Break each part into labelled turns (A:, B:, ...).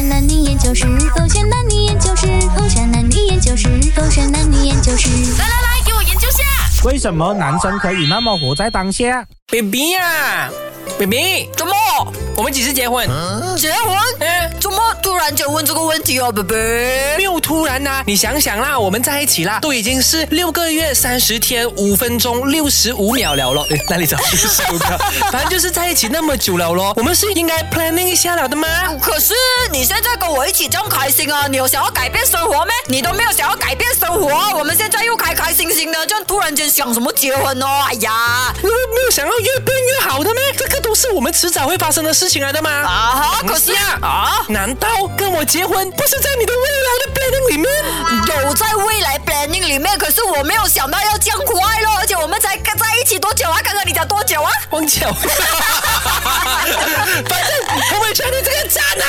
A: 山男女研究室，狗选男女研究室，狗选男女研究室，狗选男女研究室。
B: 来来来，给我研究下。
C: 为什么男生可以那么活在当下
D: ？baby 啊，baby，
B: 怎么
D: 我们几时结婚？
B: 结婚？
D: 嗯，
B: 怎么突然间问这个问题哦，baby？
D: 没有突然呐、你想想啦，我们在一起啦，都已经是六个月三十天五分钟六十五秒了咯。诶，哪里找 六十五秒？反正就是在一起那么久了咯，我们是应该 planning 一下了的吗？
B: 可是你现在跟我一起这么开心啊，你有想要改变生活咩？你都没有想要改变生活，我们现在又开开心心的，这样突然间想什么结婚哦？哎呀，
D: 没有没有想要越变越好的咩？这个都是我们迟早会发生的事情来的吗。
B: 啊哈，可惜
D: 啊
B: 啊，
D: 难道跟我结婚不是在你的未来的 planning 里面？
B: 有在未来 planning 里面，可是我没有想到要这样快乐，而且我们才在一起多久啊？刚刚你讲多久啊？
D: 忘记了，反正我们全你这个渣男。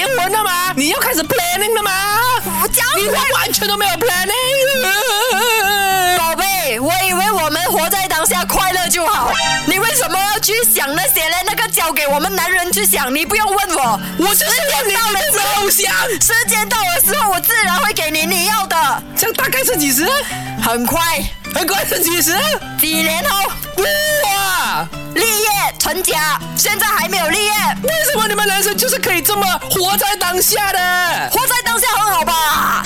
B: 结婚
D: 了吗？你要开始 planning 了吗？
B: 我讲
D: 你完全都没有 planning。
B: 宝贝，我以为我们活在当下快乐就好，你为什么要去想那些呢？那个交给我们男人去想，你不用问我，
D: 我就是要你
B: 到了
D: 的偶像。
B: 时间到的时候，我自然会给你你要的，
D: 这样大概是几时？
B: 很快，
D: 很快是几时？
B: 几年后
D: 哇！
B: 立业成家，现在还没有立业，
D: 为什么你们男生就是可以这么活在当下的？
B: 活在当下很好吧？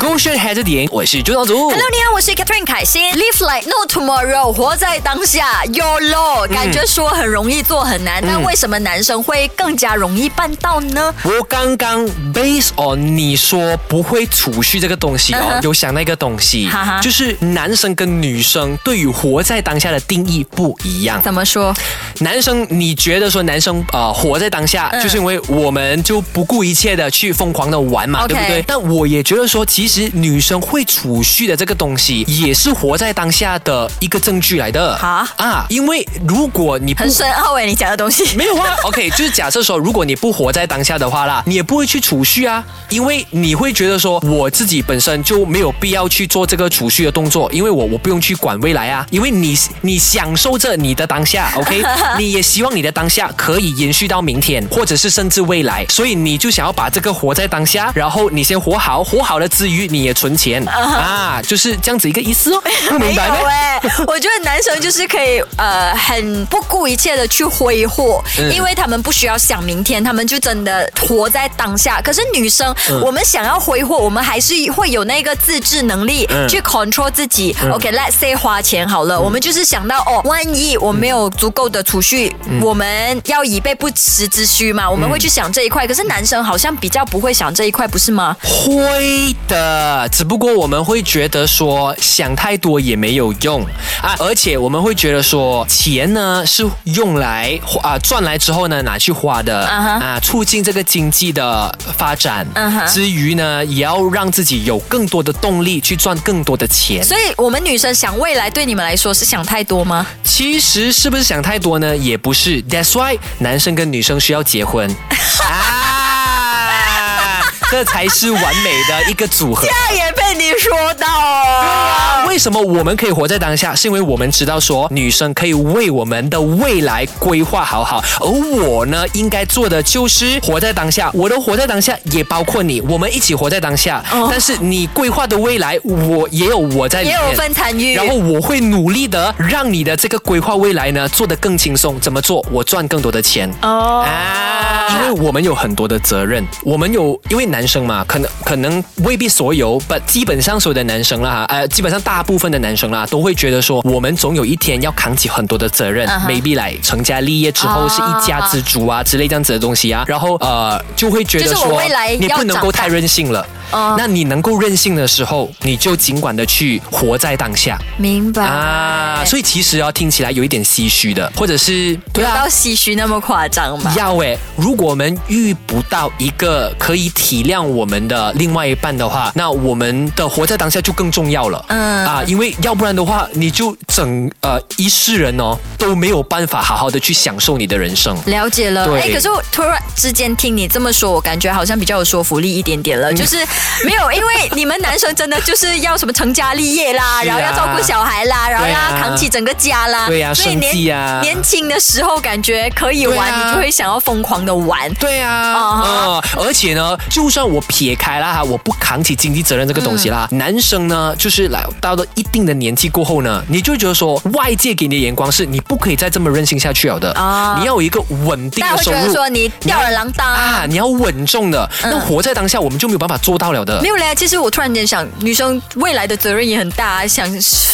D: 勾选孩子点，我是朱导组。
B: Hello，你好，我是 Catherine 凯欣。Live like no tomorrow，活在当下，YOLO，感觉说很容易做很难，但为什么男生会更加容易办到呢？
D: 我刚刚 based on 你说不会储蓄这个东西哦 有想到一个东西
B: 哈哈
D: 就是男生跟女生对于活在当下的定义不一样。
B: 怎么说？
D: 男生，你觉得说男生呃活在当下，
B: 嗯
D: 就是因为我们就不顾一切的去疯狂的玩嘛对不对？但我也觉得说，其实女生会储蓄的这个东西，也是活在当下的一个证据来的。
B: 哈
D: 啊，因为如果你不
B: 很深奥哎，你讲的东西。
D: 没有啊，OK，就是假设说，如果你不活在当下的话啦，你也不会去储蓄啊，因为你会觉得说，我自己本身就没有必要去做这个储蓄的动作，因为我我不用去管未来啊，因为你你享受着你的当下，OK，你也希望你的当下可以延续到明天，或者是甚至未来，所以你就想要把这个活在当下，然后你先活好，活好了之余你也存钱啊，就是这样子一个意思哦，不 明白吗？
B: 哎，我觉得男生就是可以呃很不顾一切的去挥霍，
D: 嗯
B: 因为他们不需要想明天，他们就真的活在当下。可是女生，
D: 嗯
B: 我们想要挥霍，我们还是会有那个自制能力、
D: 嗯
B: 去 control 自己。OK，let's、say 花钱好了，我们就是想到哦，万一我没有足够的储蓄，
D: 嗯
B: 我们要以备不时之需嘛，我们会去想这一块。可是男生好像比较不会想这一块，不是吗？
D: 会的，只不过我们会觉得说想太多也没有用啊，而且我们会觉得说钱呢是用来啊赚来之后呢拿去花的啊，促进这个经济的发展。
B: 嗯哼
D: 之余呢，也要让自己有更多的动力去赚更多的钱。
B: 所以我们女生想未来，对你们来说是想太多吗？
D: 其实是不是想太多呢？也不是，That's why 男生跟女生需要结婚 啊，这才是完美的一个组合。
B: 这也被你说到哦。
D: 为什么我们可以活在当下？是因为我们知道说，女生可以为我们的未来规划好好，而我呢，应该做的就是活在当下。我的活在当下也包括你，我们一起活在当下。
B: 哦
D: 但是你规划的未来，我也有我在里面，
B: 也有份参与
D: 然后我会努力的让你的这个规划未来呢做得更轻松。怎么做？我赚更多的钱。
B: 哦
D: 啊，因为我们有很多的责任，我们有，因为男生嘛，可能可能未必所有，不，基本上所有的男生啦，呃，基本上大部分的男生啦，都会觉得说，我们总有一天要扛起很多的责任、
B: 嗯哼
D: m a y b e 来成家立业之后
B: 哦
D: 是一家之主啊之类这样子的东西啊，然后呃，就会觉得说，你不能够太任性了。
B: 哦
D: 那你能够任性的时候，你就尽管的去活在当下
B: 明白
D: 啊。所以其实啊，听起来有一点唏嘘的，或者是对啊
B: 有到。唏嘘那么夸张吗？
D: 要诶，如果我们遇不到一个可以体谅我们的另外一半的话，那我们的活在当下就更重要了。
B: 嗯
D: 啊，因为要不然的话，你就整呃一世人哦都没有办法好好的去享受你的人生。
B: 了解了，
D: 对
B: 哎，可是我突然之间听你这么说，我感觉好像比较有说服力一点点
D: 嗯
B: 了。就是 没有，因为你们男生真的就是要什么成家立业啦，
D: 啊。
B: 然后要照顾小孩啦，然后要扛起整个家啦，
D: 对啊
B: 所以年
D: 计啊。
B: 年轻的时候感觉可以玩，
D: 啊。
B: 你就会想要疯狂的玩。
D: 对啊，
B: 哦
D: 嗯，而且呢，就算我撇开了哈，我不扛起经济责任这个东西啦，
B: 嗯。
D: 男生呢，就是来到了一定的年纪过后呢，你就会觉得说，外界给你的眼光是你不可以再这么任性下去了的，
B: 啊。
D: 你要有一个稳定
B: 大家会觉
D: 的收入。
B: 得说你吊儿郎当。
D: 啊，你要稳重的，那活在当下，我们就没有办法做到了的
B: 没。有嘞，其实我突然间想，女生未来的责任也很大，想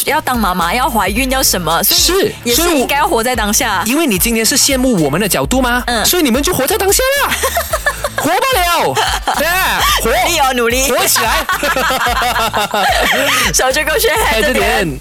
B: 要当妈妈，要怀孕，要什么，所以
D: 是
B: 也是应该要活在当下。
D: 因为你今天是羡慕我们的角度吗？
B: 嗯
D: 所以你们就活在当下啦，活不了，对 啊，活
B: 努力哦，努力，
D: 活起来，
B: 小猪哥学
D: 哎，这
B: 这点。
D: 点。